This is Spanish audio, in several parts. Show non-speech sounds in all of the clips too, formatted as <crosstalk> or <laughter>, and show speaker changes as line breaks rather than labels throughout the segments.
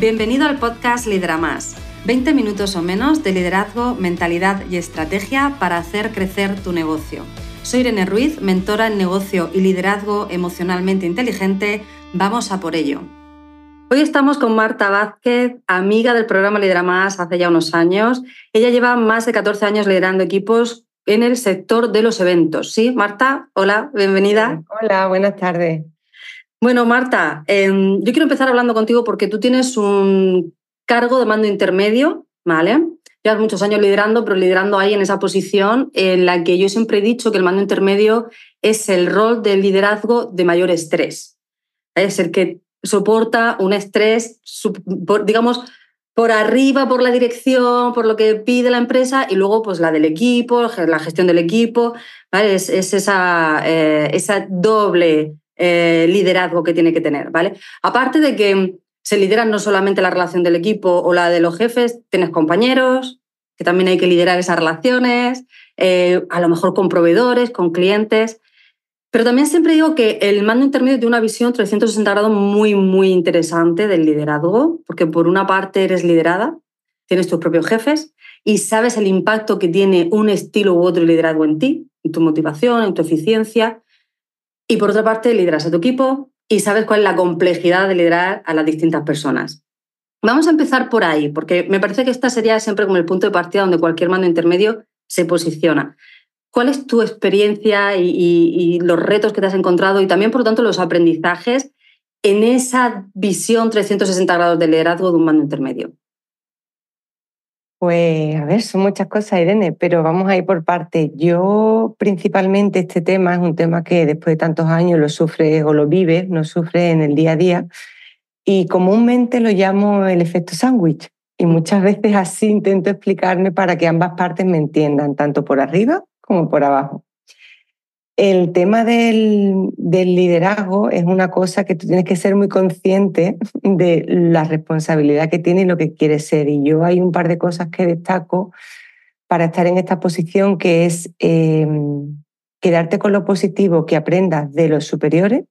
Bienvenido al podcast Lidera Más. 20 minutos o menos de liderazgo, mentalidad y estrategia para hacer crecer tu negocio. Soy Irene Ruiz, mentora en negocio y liderazgo emocionalmente inteligente. Vamos a por ello. Hoy estamos con Marta Vázquez, amiga del programa Lidera Más hace ya unos años. Ella lleva más de 14 años liderando equipos en el sector de los eventos. ¿Sí, Marta? Hola, bienvenida.
Hola, buenas tardes.
Bueno, Marta, em, yo quiero empezar hablando contigo porque tú tienes un cargo de mando intermedio, ¿vale? Llevas muchos años liderando, pero liderando ahí en esa posición en la que yo siempre he dicho que el mando intermedio es el rol del liderazgo de mayor estrés. Es el que soporta un estrés, digamos, por arriba, por la dirección, por lo que pide la empresa y luego pues la del equipo, la gestión del equipo. ¿vale? Es, esa, eh, esa doble eh, liderazgo que tiene que tener, ¿vale? Aparte de que se lidera no solamente la relación del equipo o la de los jefes, tienes compañeros, que también hay que liderar esas relaciones, eh, a lo mejor con proveedores, con clientes. Pero también siempre digo que el mando intermedio tiene una visión 360 grados muy, muy interesante del liderazgo, porque por una parte eres liderada, tienes tus propios jefes y sabes el impacto que tiene un estilo u otro liderazgo en ti, en tu motivación, en tu eficiencia, y por otra parte, lideras a tu equipo y sabes cuál es la complejidad de liderar a las distintas personas. Vamos a empezar por ahí, porque me parece que esta sería siempre como el punto de partida donde cualquier mando intermedio se posiciona. ¿Cuál es tu experiencia y, los retos que te has encontrado y también, por lo tanto, los aprendizajes en esa visión 360 grados de liderazgo de un mando intermedio?
Pues a ver, son muchas cosas, Irene, pero vamos a ir por parte. Yo principalmente este tema es un tema que después de tantos años lo sufre o lo vive, no sufre en el día a día y comúnmente lo llamo el efecto sándwich. Y muchas veces así intento explicarme para que ambas partes me entiendan, tanto por arriba como por abajo. El tema del, liderazgo es una cosa que tú tienes que ser muy consciente de la responsabilidad que tiene y lo que quieres ser. Y yo hay un par de cosas que destaco para estar en esta posición, que es em, quedarte con lo positivo que aprendas de los superiores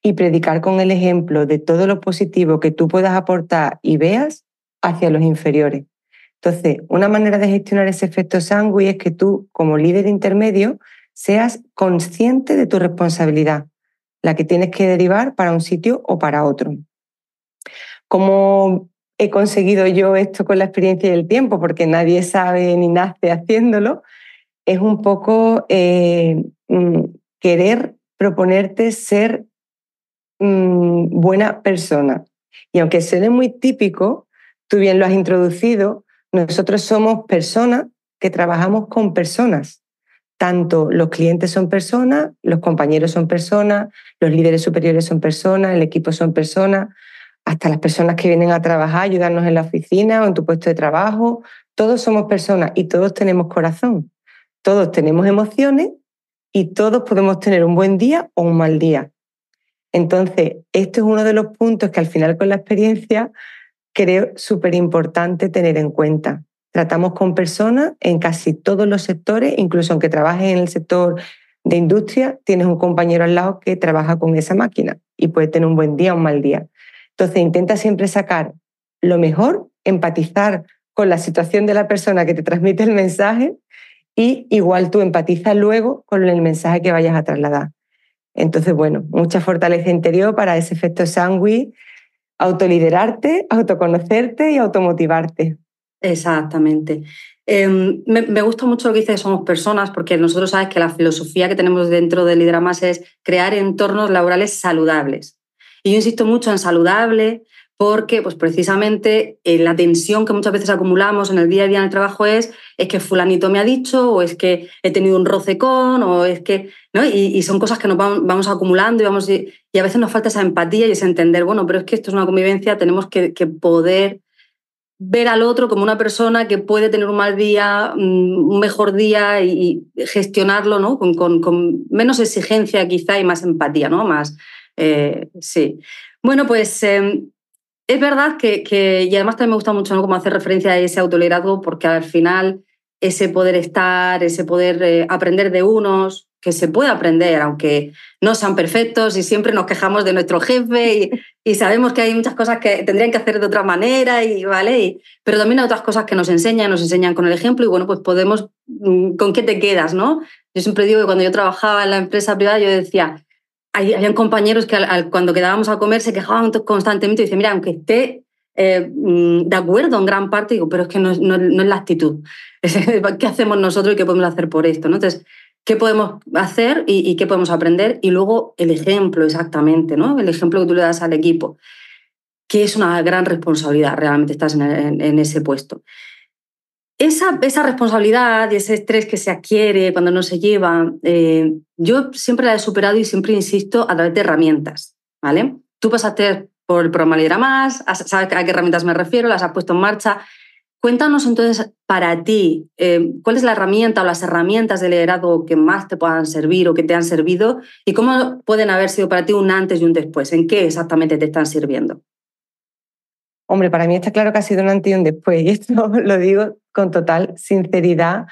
y predicar con el ejemplo de todo lo positivo que tú puedas aportar y veas hacia los inferiores. Entonces, una manera de gestionar ese efecto sándwich es que tú, como líder intermedio, seas consciente de tu responsabilidad, la que tienes que derivar para un sitio o para otro. ¿Cómo he conseguido yo esto con la experiencia y el tiempo? Porque nadie sabe ni nace haciéndolo. Es un poco eh, mm, querer proponerte ser mm, buena persona. Y aunque suene muy típico, tú bien lo has introducido, nosotros somos personas que trabajamos con personas tanto los clientes son personas, los compañeros son personas, los líderes superiores son personas, el equipo son personas, hasta las personas que vienen a trabajar, ayudarnos en la oficina o en tu puesto de trabajo, todos somos personas y todos tenemos corazón, todos tenemos emociones y todos podemos tener un buen día o un mal día. Entonces, esto es uno de los puntos que al final con la experiencia creo súper importante tener en cuenta. Tratamos con personas en casi todos los sectores, incluso aunque trabajes en el sector de industria, tienes un compañero al lado que trabaja con esa máquina y puede tener un buen día o un mal día. Entonces, intenta siempre sacar lo mejor, empatizar con la situación de la persona que te transmite el mensaje y igual tú empatizas luego con el mensaje que vayas a trasladar. Entonces, bueno, mucha fortaleza interior para ese efecto sándwich, autoliderarte, autoconocerte y automotivarte.
Exactamente. Em, me, gusta mucho lo que dice que somos personas, porque nosotros sabes que la filosofía que tenemos dentro de Lidramas es crear entornos laborales saludables. Y yo insisto mucho en saludable, porque pues precisamente eh, la tensión que muchas veces acumulamos en el día a día en el trabajo es, es que fulanito me ha dicho, o es que he tenido un roce con, o es que... ¿no? Y, son cosas que nos vamos, acumulando y, vamos, y, a veces nos falta esa empatía y ese entender, bueno, pero es que esto es una convivencia, tenemos que poder ver al otro como una persona que puede tener un mal día, mm, un mejor día y, gestionarlo ¿no? con, menos exigencia quizá y más empatía, ¿no? Más, eh, sí. Bueno, pues em, es verdad que, y además también me gusta mucho ¿no? como hacer referencia a ese autoliderazgo porque al final ese poder estar, ese poder eh, aprender de unos, que se puede aprender, aunque no sean perfectos y siempre nos quejamos de nuestro jefe y, sabemos que hay muchas cosas que tendrían que hacer de otra manera, y, ¿vale? pero también hay otras cosas que nos enseñan, nos enseñan con el ejemplo y bueno, pues podemos, mm, ¿con qué te quedas, no? Yo siempre digo que cuando yo trabajaba en la empresa privada, yo decía, hay, habían compañeros que cuando quedábamos a comer se quejaban constantemente y decían, mira, aunque esté eh, mm, de acuerdo en gran parte, digo, pero es que no, no, no es la actitud. <laughs> ¿Qué hacemos nosotros y qué podemos hacer por esto? ¿no? Entonces, ¿qué podemos hacer y, qué podemos aprender? Y luego el ejemplo, exactamente, ¿no? El ejemplo que tú le das al equipo, que es una gran responsabilidad, realmente estás en, ese puesto. Esa, esa, responsabilidad y ese estrés que se adquiere cuando no se lleva, eh, yo siempre la he superado y siempre insisto a través de herramientas, ¿vale? Tú pasaste por el programa Lidera Más, sabes a qué herramientas me refiero, las has puesto en marcha. Cuéntanos entonces para ti, eh, ¿cuál es la herramienta o las herramientas de liderazgo que más te puedan servir o que te han servido y cómo pueden haber sido para ti un antes y un después? ¿En qué exactamente te están sirviendo?
Hombre, para mí está claro que ha sido un antes y un después y esto <laughs> lo digo con total sinceridad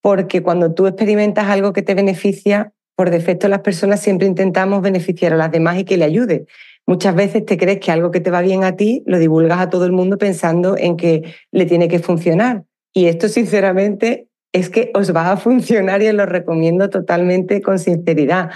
porque cuando tú experimentas algo que te beneficia, por defecto las personas siempre intentamos beneficiar a las demás y que le ayude. Muchas veces te crees que algo que te va bien a ti lo divulgas a todo el mundo pensando en que le tiene que funcionar. Y esto, sinceramente, es que os va a funcionar y os lo recomiendo totalmente con sinceridad.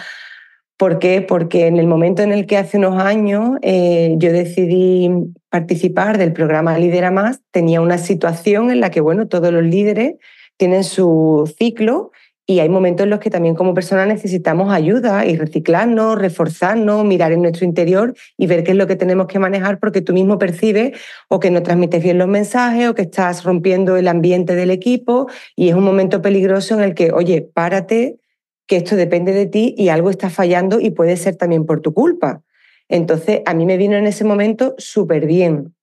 ¿Por qué? Porque en el momento en el que hace unos años eh, yo decidí participar del programa Lidera Más, tenía una situación en la que, bueno, todos los líderes tienen su ciclo y hay momentos en los que también como personas necesitamos ayuda y reciclarnos, reforzarnos, mirar en nuestro interior y ver qué es lo que tenemos que manejar porque tú mismo percibes o que no transmites bien los mensajes o que estás rompiendo el ambiente del equipo y es un momento peligroso en el que, oye, párate, que esto depende de ti y algo está fallando y puede ser también por tu culpa. Entonces, a mí me vino en ese momento súper bien.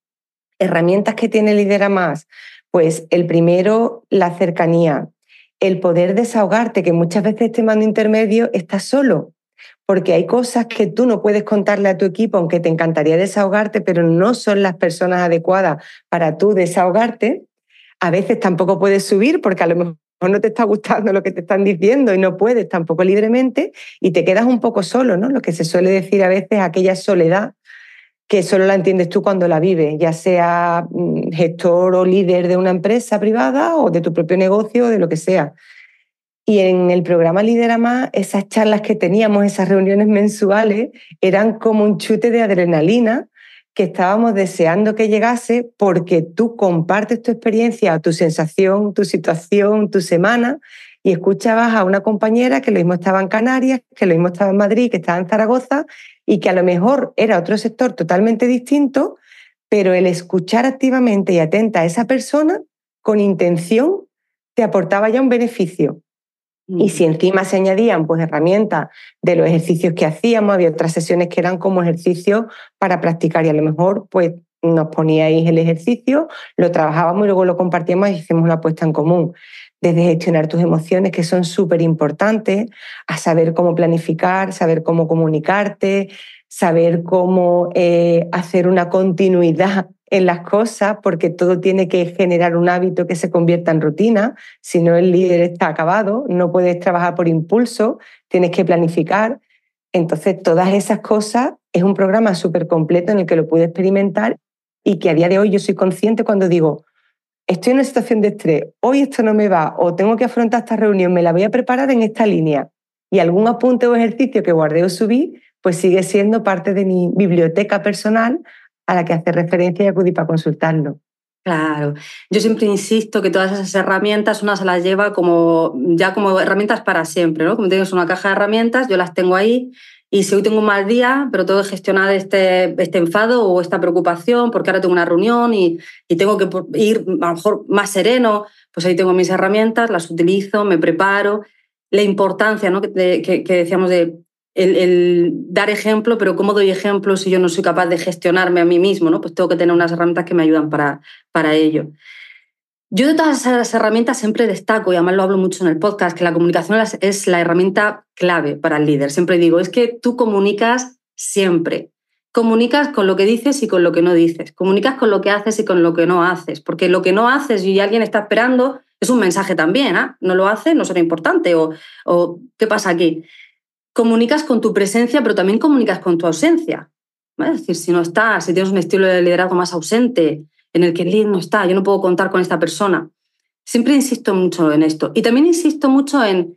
Herramientas que tiene Lidera Más. Pues el primero, la cercanía el poder desahogarte, que muchas veces este mando intermedio está solo, porque hay cosas que tú no puedes contarle a tu equipo, aunque te encantaría desahogarte, pero no son las personas adecuadas para tú desahogarte. A veces tampoco puedes subir porque a lo mejor no te está gustando lo que te están diciendo y no puedes tampoco libremente y te quedas un poco solo, ¿no? Lo que se suele decir a veces aquella soledad que solo la entiendes tú cuando la vives, ya sea mm, gestor o líder de una empresa privada o de tu propio negocio de lo que sea. Y en el programa Lidera Más, esas charlas que teníamos, esas reuniones mensuales, eran como un chute de adrenalina que estábamos deseando que llegase porque tú compartes tu experiencia, tu sensación, tu situación, tu semana y escuchabas a una compañera que lo mismo estaba en Canarias, que lo mismo estaba en Madrid, que estaba en Zaragoza y que a lo mejor era otro sector totalmente distinto, pero el escuchar activamente y atenta a esa persona con intención te aportaba ya un beneficio. Y si mm. encima se añadían pues, herramientas de los ejercicios que hacíamos, había otras sesiones que eran como ejercicios para practicar y a lo mejor pues, nos poníais el ejercicio, lo trabajábamos y luego lo compartíamos y hicimos una apuesta en común desde gestionar tus emociones, que son súper importantes, a saber cómo planificar, saber cómo comunicarte, saber cómo eh, hacer una continuidad en las cosas, porque todo tiene que generar un hábito que se convierta en rutina. Si no, el líder está acabado, no puedes trabajar por impulso, tienes que planificar. Entonces, todas esas cosas es un programa súper completo en el que lo pude experimentar y que a día de hoy yo soy consciente cuando digo, estoy en una situación de estrés, hoy esto no me va o tengo que afrontar esta reunión, me la voy a preparar en esta línea y algún apunte o ejercicio que guardé o subí, pues sigue siendo parte de mi biblioteca personal a la que hace referencia y acudí para consultarlo.
Claro, yo siempre insisto que todas esas herramientas una se las lleva como ya como herramientas para siempre, ¿no? Como tienes una caja de herramientas, yo las tengo ahí y si hoy tengo un mal día, pero tengo que gestionar este, este enfado o esta preocupación porque ahora tengo una reunión y, tengo que ir a lo mejor más sereno, pues ahí tengo mis herramientas, las utilizo, me preparo. La importancia ¿no? que, decíamos de dar ejemplo, pero ¿cómo doy ejemplo si yo no soy capaz de gestionarme a mí mismo? ¿no? Pues tengo que tener unas herramientas que me ayudan para, para ello. Yo de todas esas herramientas siempre destaco, y además lo hablo mucho en el podcast, que la comunicación es la herramienta clave para el líder. Siempre digo, es que tú comunicas siempre. Comunicas con lo que dices y con lo que no dices. Comunicas con lo que haces y con lo que no haces. Porque lo que no haces y alguien está esperando es un mensaje también, ¿ah? No lo hace, no será importante. O, ¿qué pasa aquí? Comunicas con tu presencia, pero también comunicas con tu ausencia. Es decir, si no estás, si tienes un estilo de liderazgo más ausente, en el que el líder no está, yo no puedo contar con esta persona. Siempre insisto mucho en esto. Y también insisto mucho en,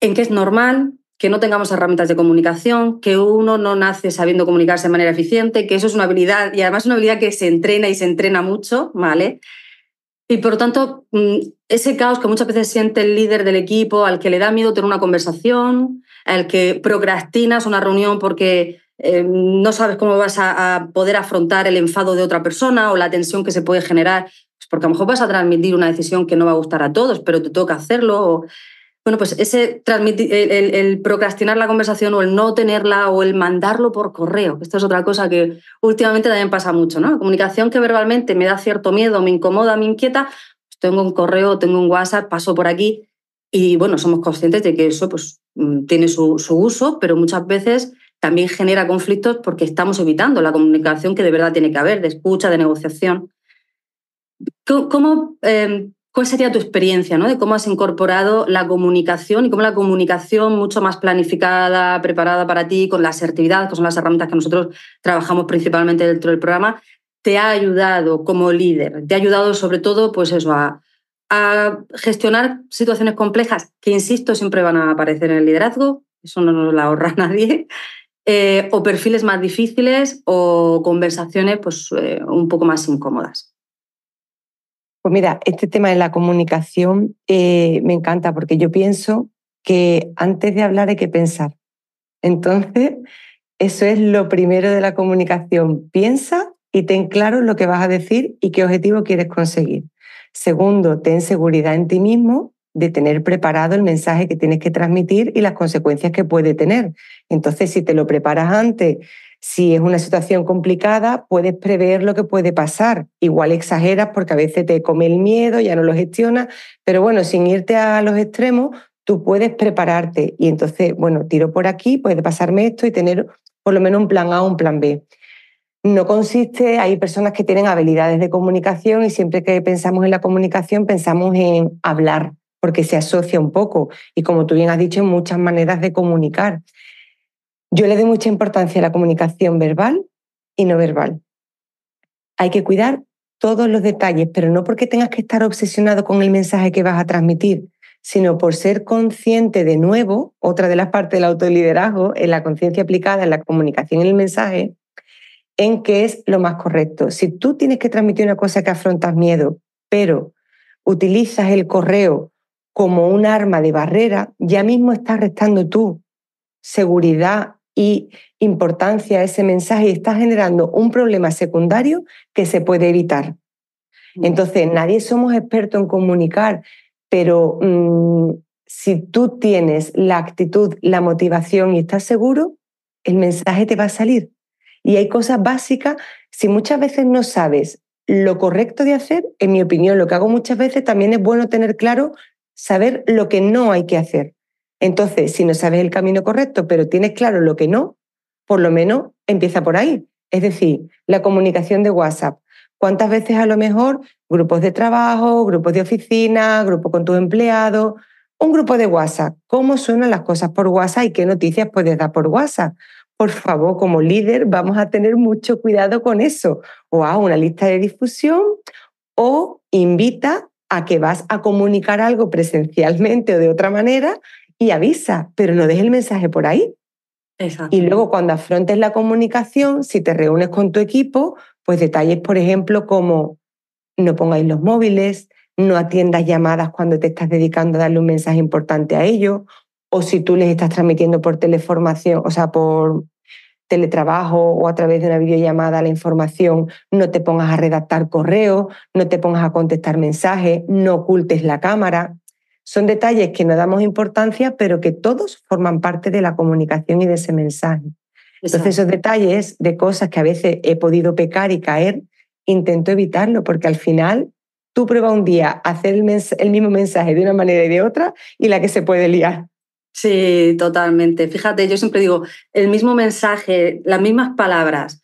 en que es normal que no tengamos herramientas de comunicación, que uno no nace sabiendo comunicarse de manera eficiente, que eso es una habilidad y además una habilidad que se entrena y se entrena mucho, ¿vale? Y por lo tanto, mm, ese caos que muchas veces siente el líder del equipo, al que le da miedo tener una conversación, al que procrastinas una reunión porque eh, no sabes cómo vas a, poder afrontar el enfado de otra persona o la tensión que se puede generar, pues porque a lo mejor vas a transmitir una decisión que no va a gustar a todos, pero te toca hacerlo. bueno, pues ese transmitir, el, procrastinar la conversación o el no tenerla o el mandarlo por correo. Esto es otra cosa que últimamente también pasa mucho, ¿no? comunicación que verbalmente me da cierto miedo, me incomoda, me inquieta, pues tengo un correo, tengo un WhatsApp, paso por aquí y bueno, somos conscientes de que eso pues, mm, tiene su, su uso, pero muchas veces también genera conflictos porque estamos evitando la comunicación que de verdad tiene que haber, de escucha, de negociación. ¿Cómo, em, ¿Cuál sería tu experiencia ¿no? de cómo has incorporado la comunicación y cómo la comunicación mucho más planificada, preparada para ti, con la asertividad, que son las herramientas que nosotros trabajamos principalmente dentro del programa, te ha ayudado como líder? ¿Te ha ayudado sobre todo pues eso, a, a gestionar situaciones complejas que, insisto, siempre van a aparecer en el liderazgo? Eso no nos lo ahorra <laughs> nadie. Eh, o perfiles más difíciles o conversaciones pues, eh, un poco más incómodas.
Pues mira, este tema de la comunicación eh, me encanta porque yo pienso que antes de hablar hay que pensar. Entonces, eso es lo primero de la comunicación. Piensa y ten claro lo que vas a decir y qué objetivo quieres conseguir. Segundo, ten seguridad en ti mismo de tener preparado el mensaje que tienes que transmitir y las consecuencias que puede tener. Entonces, si te lo preparas antes, si es una situación complicada, puedes prever lo que puede pasar. Igual exageras porque a veces te come el miedo, ya no lo gestionas, pero bueno, sin irte a los extremos, tú puedes prepararte y entonces, bueno, tiro por aquí, puede pasarme esto y tener por lo menos un plan A o un plan B. No consiste, hay personas que tienen habilidades de comunicación y siempre que pensamos en la comunicación pensamos en hablar, porque se asocia un poco y como tú bien has dicho, en muchas maneras de comunicar. Yo le doy mucha importancia a la comunicación verbal y no verbal. Hay que cuidar todos los detalles, pero no porque tengas que estar obsesionado con el mensaje que vas a transmitir, sino por ser consciente de nuevo, otra de las partes del autoliderazgo, en la conciencia aplicada en la comunicación y el mensaje, en qué es lo más correcto. Si tú tienes que transmitir una cosa que afrontas miedo, pero utilizas el correo como un arma de barrera, ya mismo estás restando tú seguridad y importancia a ese mensaje y estás generando un problema secundario que se puede evitar. Mm. Entonces, nadie somos expertos en comunicar, pero mm, si tú tienes la actitud, la motivación y estás seguro, el mensaje te va a salir. Y hay cosas básicas, si muchas veces no sabes lo correcto de hacer, en mi opinión, lo que hago muchas veces también es bueno tener claro saber lo que no hay que hacer. Entonces, si no sabes el camino correcto, pero tienes claro lo que no, por lo menos empieza por ahí. Es decir, la comunicación de WhatsApp. ¿Cuántas veces a lo mejor grupos de trabajo, grupos de oficina, grupo con tus empleados, un grupo de WhatsApp? ¿Cómo suenan las cosas por WhatsApp y qué noticias puedes dar por WhatsApp? Por favor, como líder, vamos a tener mucho cuidado con eso. O a una lista de difusión o invita a que vas a comunicar algo presencialmente o de otra manera y avisa, pero no dejes el mensaje por ahí. Y luego cuando afrontes la comunicación, si te reúnes con tu equipo, pues detalles, por ejemplo, como no pongáis los móviles, no atiendas llamadas cuando te estás dedicando a darle un mensaje importante a ellos, o si tú les estás transmitiendo por teleformación, o sea, por teletrabajo o a través de una videollamada la información, no te pongas a redactar correos, no te pongas a contestar mensajes, no ocultes la cámara. Son detalles que no damos importancia, pero que todos forman parte de la comunicación y de ese mensaje. Entonces, esos detalles de cosas que a veces he podido pecar y caer, intento evitarlo, porque al final tú pruebas un día hacer el, el mismo mensaje de una manera y de otra y la que se puede liar.
Sí, totalmente. Fíjate, yo siempre digo, el mismo mensaje, las mismas palabras,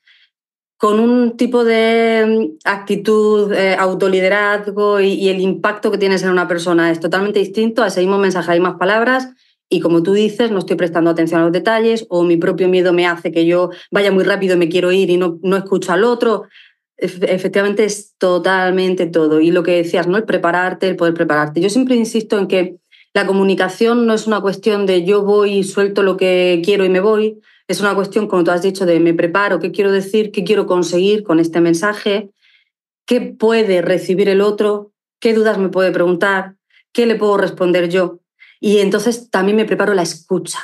con un tipo de mm, actitud, eh, autoliderazgo y, el impacto que tienes en una persona es totalmente distinto a ese mismo mensaje, hay más palabras y como tú dices, no estoy prestando atención a los detalles o mi propio miedo me hace que yo vaya muy rápido y me quiero ir y no, no escucho al otro. Efectivamente es totalmente todo. Y lo que decías, ¿no? El prepararte, el poder prepararte. Yo siempre insisto en que la comunicación no es una cuestión de yo voy y suelto lo que quiero y me voy, es una cuestión, como tú has dicho, de me preparo, qué quiero decir, qué quiero conseguir con este mensaje, qué puede recibir el otro, qué dudas me puede preguntar, qué le puedo responder yo. Y entonces también me preparo la escucha.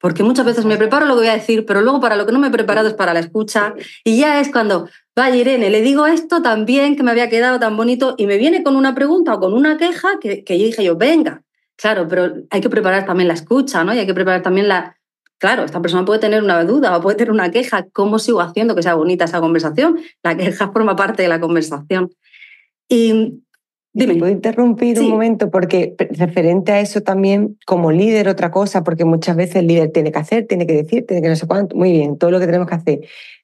Porque muchas veces me preparo lo que voy a decir, pero luego para lo que no me he preparado es para la escucha. Y ya es cuando, vaya Irene, le digo esto también que me había quedado tan bonito y me viene con una pregunta o con una queja que, que yo dije yo, venga, claro, pero hay que preparar también la escucha, ¿no? Y hay que preparar también la, Claro, esta persona puede tener una duda o puede tener una queja. ¿Cómo sigo haciendo que sea bonita esa conversación? La queja forma parte de la conversación. Y dime.
¿Puedo interrumpir un momento? Porque referente a eso también, como líder, otra cosa, porque muchas veces el líder tiene que hacer, tiene que decir, tiene que no sé cuánto. Muy bien, todo lo que tenemos que hacer.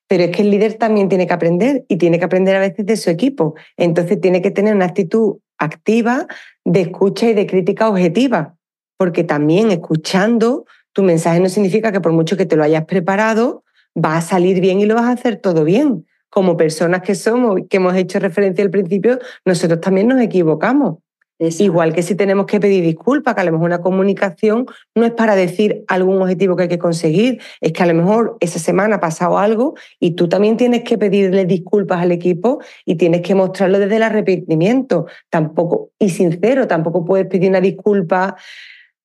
Pero es que el líder también tiene que aprender y tiene que aprender a veces de su equipo. Entonces tiene que tener una actitud activa de escucha y de crítica objetiva, porque también escuchando tu mensaje no significa que por mucho que te lo hayas preparado, va a salir bien y lo vas a hacer todo bien. Como personas que somos, que hemos hecho referencia al principio, nosotros también nos equivocamos. Igual que si tenemos que pedir disculpas, que a lo mejor una comunicación no es para decir algún objetivo que hay que conseguir, es que a lo mejor esa semana ha pasado algo y tú también tienes que pedirle disculpas al equipo y tienes que mostrarlo desde el arrepentimiento, tampoco y sincero, tampoco puedes pedir una disculpa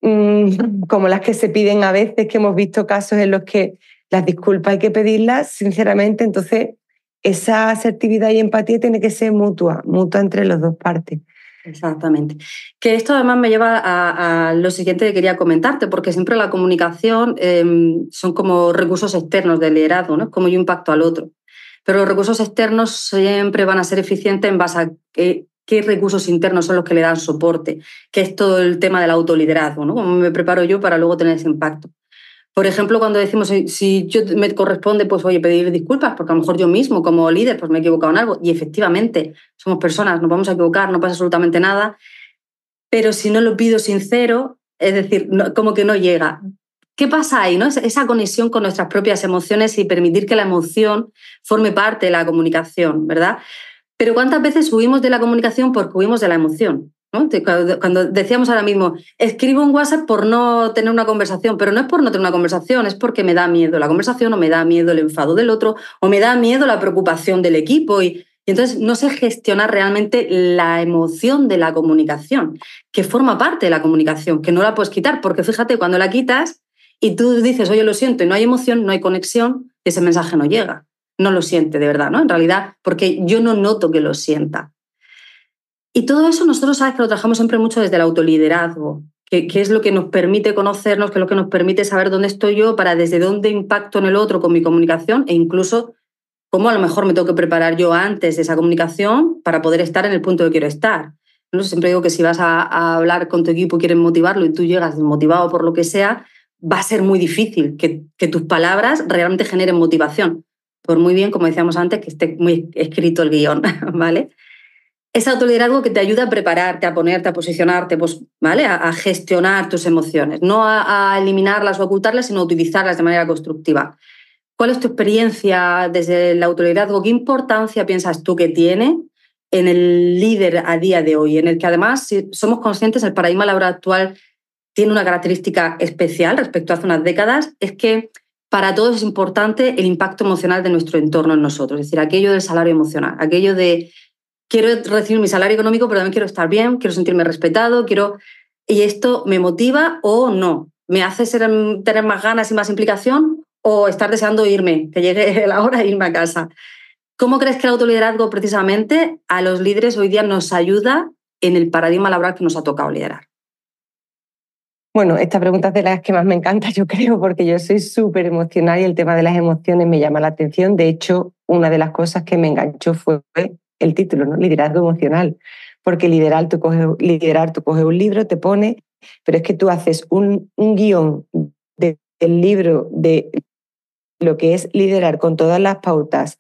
Mm, como las que se piden a veces, que hemos visto casos en los que las disculpas hay que pedirlas, sinceramente, entonces esa asertividad y empatía tiene que ser mutua, mutua entre las dos partes.
Exactamente. Que esto además me lleva a, lo siguiente que quería comentarte, porque siempre la comunicación em, son como recursos externos del liderazgo, ¿no? como yo impacto al otro. Pero los recursos externos siempre van a ser eficientes en base a que qué recursos internos son los que le dan soporte, que es todo el tema del autoliderazgo, ¿no? Cómo me preparo yo para luego tener ese impacto. Por ejemplo, cuando decimos, si yo me corresponde, pues oye, pedir disculpas, porque a lo mejor yo mismo como líder pues me he equivocado en algo, y efectivamente somos personas, nos vamos a equivocar, no pasa absolutamente nada, pero si no lo pido sincero, es decir, como que no llega. ¿Qué pasa ahí? No? Esa conexión con nuestras propias emociones y permitir que la emoción forme parte de la comunicación, ¿verdad? Pero ¿cuántas veces huimos de la comunicación porque huimos de la emoción? Cuando decíamos ahora mismo, escribo un WhatsApp por no tener una conversación, pero no es por no tener una conversación, es porque me da miedo la conversación o me da miedo el enfado del otro o me da miedo la preocupación del equipo y, entonces no sé gestionar realmente la emoción de la comunicación, que forma parte de la comunicación, que no la puedes quitar, porque fíjate, cuando la quitas y tú dices, oye, lo siento, y no hay emoción, no hay conexión, ese mensaje no llega no lo siente de verdad, ¿no? En realidad, porque yo no noto que lo sienta. Y todo eso nosotros sabes que lo trabajamos siempre mucho desde el autoliderazgo, que, es lo que nos permite conocernos, que es lo que nos permite saber dónde estoy yo para desde dónde impacto en el otro con mi comunicación e incluso cómo a lo mejor me tengo que preparar yo antes de esa comunicación para poder estar en el punto que quiero estar. ¿no? Siempre digo que si vas a, hablar con tu equipo y quieres motivarlo y tú llegas desmotivado por lo que sea, va a ser muy difícil que, que tus palabras realmente generen motivación por muy bien, como decíamos antes, que esté muy escrito el guion, <laughs> ¿vale? Es autoliderazgo que te ayuda a prepararte, a ponerte, a posicionarte, pues, ¿vale? A, gestionar tus emociones, no a, eliminarlas o ocultarlas, sino a utilizarlas de manera constructiva. ¿Cuál es tu experiencia desde el autoliderazgo? ¿Qué importancia piensas tú que tiene en el líder a día de hoy? En el que además, si somos conscientes, el paradigma laboral actual tiene una característica especial respecto a hace unas décadas, es que para todos es importante el impacto emocional de nuestro entorno en nosotros, es decir, aquello del salario emocional, aquello de quiero recibir mi salario económico, pero también quiero estar bien, quiero sentirme respetado, quiero... Y esto me motiva o no, me hace ser, tener más ganas y más implicación o estar deseando irme, que llegue <laughs> la hora de irme a casa. ¿Cómo crees que el autoliderazgo precisamente a los líderes hoy día nos ayuda en el paradigma laboral que nos ha tocado liderar?
Bueno, esta pregunta es de las que más me encanta, yo creo, porque yo soy súper emocional y el tema de las emociones me llama la atención. De hecho, una de las cosas que me enganchó fue el título, ¿no? Liderazgo emocional. Porque liderar, tú coges, liderar, tú coges un libro, te pone, pero es que tú haces un, un guion del libro de lo que es liderar con todas las pautas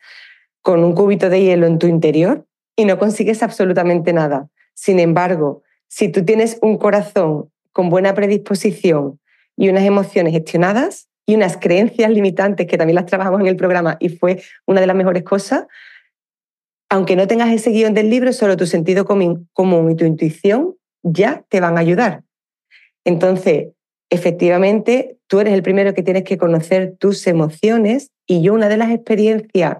con un cubito de hielo en tu interior y no consigues absolutamente nada. Sin embargo, si tú tienes un corazón con buena predisposición y unas emociones gestionadas y unas creencias limitantes que también las trabajamos en el programa y fue una de las mejores cosas, aunque no tengas ese guion del libro, solo tu sentido común y tu intuición ya te van a ayudar. Entonces, efectivamente, tú eres el primero que tienes que conocer tus emociones y yo una de las experiencias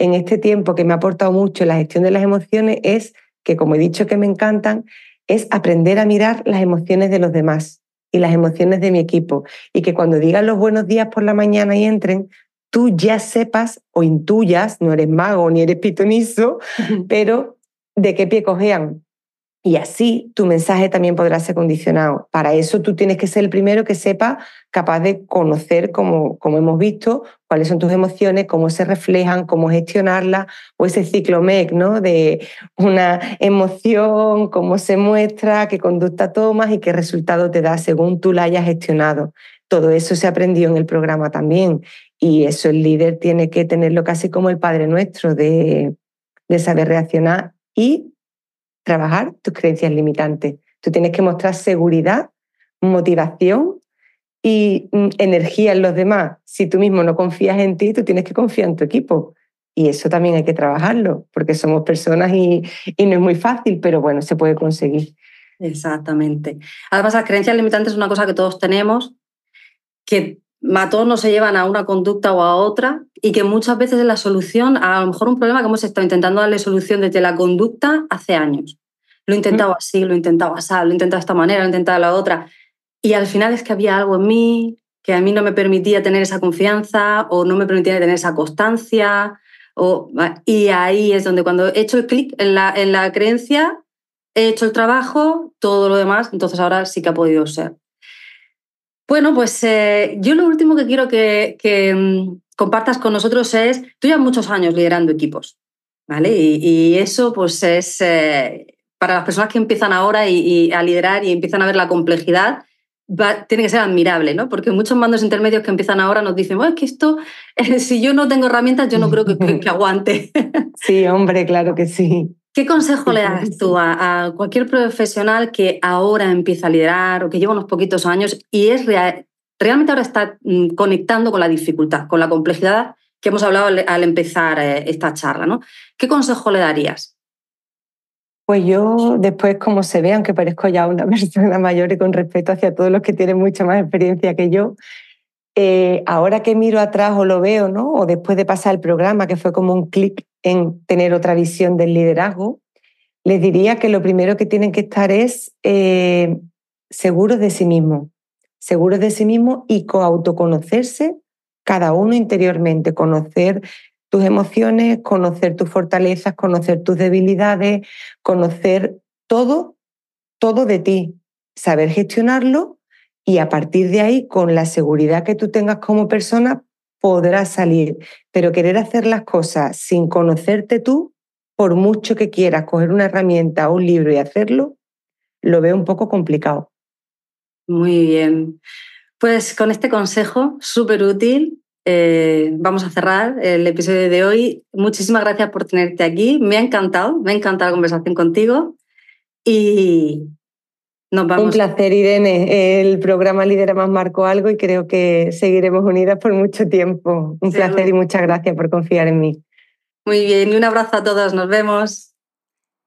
en este tiempo que me ha aportado mucho en la gestión de las emociones es que, como he dicho que me encantan, es aprender a mirar las emociones de los demás y las emociones de mi equipo. Y que cuando digan los buenos días por la mañana y entren, tú ya sepas o intuyas, no eres mago ni eres pitonizo, pero de qué pie cojean. Y así tu mensaje también podrá ser condicionado. Para eso tú tienes que ser el primero que sepa, capaz de conocer, como, como hemos visto, cuáles son tus emociones, cómo se reflejan, cómo gestionarlas, o ese ciclo MEC, ¿no? De una emoción, cómo se muestra, qué conducta tomas y qué resultado te da según tú la hayas gestionado. Todo eso se aprendió en el programa también. Y eso el líder tiene que tenerlo casi como el Padre Nuestro, de, de saber reaccionar y trabajar tus creencias limitantes. Tú tienes que mostrar seguridad, motivación y mm, energía en los demás. Si tú mismo no confías en ti, tú tienes que confiar en tu equipo. Y eso también hay que trabajarlo, porque somos personas y, y no es muy fácil, pero bueno, se puede conseguir.
Exactamente. Además, las creencias limitantes es una cosa que todos tenemos, que nos se llevan a una conducta o a otra y que muchas veces es la solución a, lo mejor un problema que hemos estado intentando darle solución desde la conducta hace años. Lo he intentado así, lo he intentado así, lo he intentado de esta manera, lo he intentado de la otra. Y al final es que había algo en mí que a mí no me permitía tener esa confianza o no me permitía tener esa constancia. O, y ahí es donde cuando he hecho el clic en la, en la creencia, he hecho el trabajo, todo lo demás, entonces ahora sí que ha podido ser. Bueno, pues eh, yo lo último que quiero que, mm, compartas con nosotros es, tú llevas muchos años liderando equipos, ¿vale? Y, eso pues es, eh, para las personas que empiezan ahora y, a liderar y empiezan a ver la complejidad, tiene que ser admirable, ¿no? Porque muchos mandos intermedios que empiezan ahora nos dicen, bueno, es que esto, <laughs> si yo no tengo herramientas, yo no creo que, que <laughs> aguante.
Sí, hombre, claro que sí.
¿Qué consejo le das tú a, cualquier profesional que ahora empieza a liderar o que lleva unos poquitos años y es realmente ahora está mm, conectando con la dificultad, con la complejidad que hemos hablado al, empezar eh, esta charla? ¿no? ¿Qué consejo le darías?
Pues yo después, como se ve, aunque parezco ya una <laughs> persona mayor y con respeto hacia todos los que tienen mucha más experiencia que yo, eh, ahora que miro atrás o lo veo, ¿no? o después de pasar el programa, que fue como un clic en tener otra visión del liderazgo, les diría que lo primero que tienen que estar es eh, seguros de sí mismos, seguros de sí mismos y autoconocerse cada uno interiormente, conocer tus emociones, conocer tus fortalezas, conocer tus debilidades, conocer todo, todo de ti, saber gestionarlo y a partir de ahí, con la seguridad que tú tengas como persona, podrás salir, pero querer hacer las cosas sin conocerte tú, por mucho que quieras coger una herramienta o un libro y hacerlo, lo veo un poco complicado.
Muy bien. Pues con este consejo súper útil, eh, vamos a cerrar el episodio de hoy. Muchísimas gracias por tenerte aquí. Me ha encantado, me ha encantado la conversación contigo. Y,
un placer, Irene. El programa Lidera Más marcó algo y creo que seguiremos unidas por mucho tiempo. Un placer y muchas gracias por confiar en mí.
Muy bien, y un abrazo a todos. Nos vemos.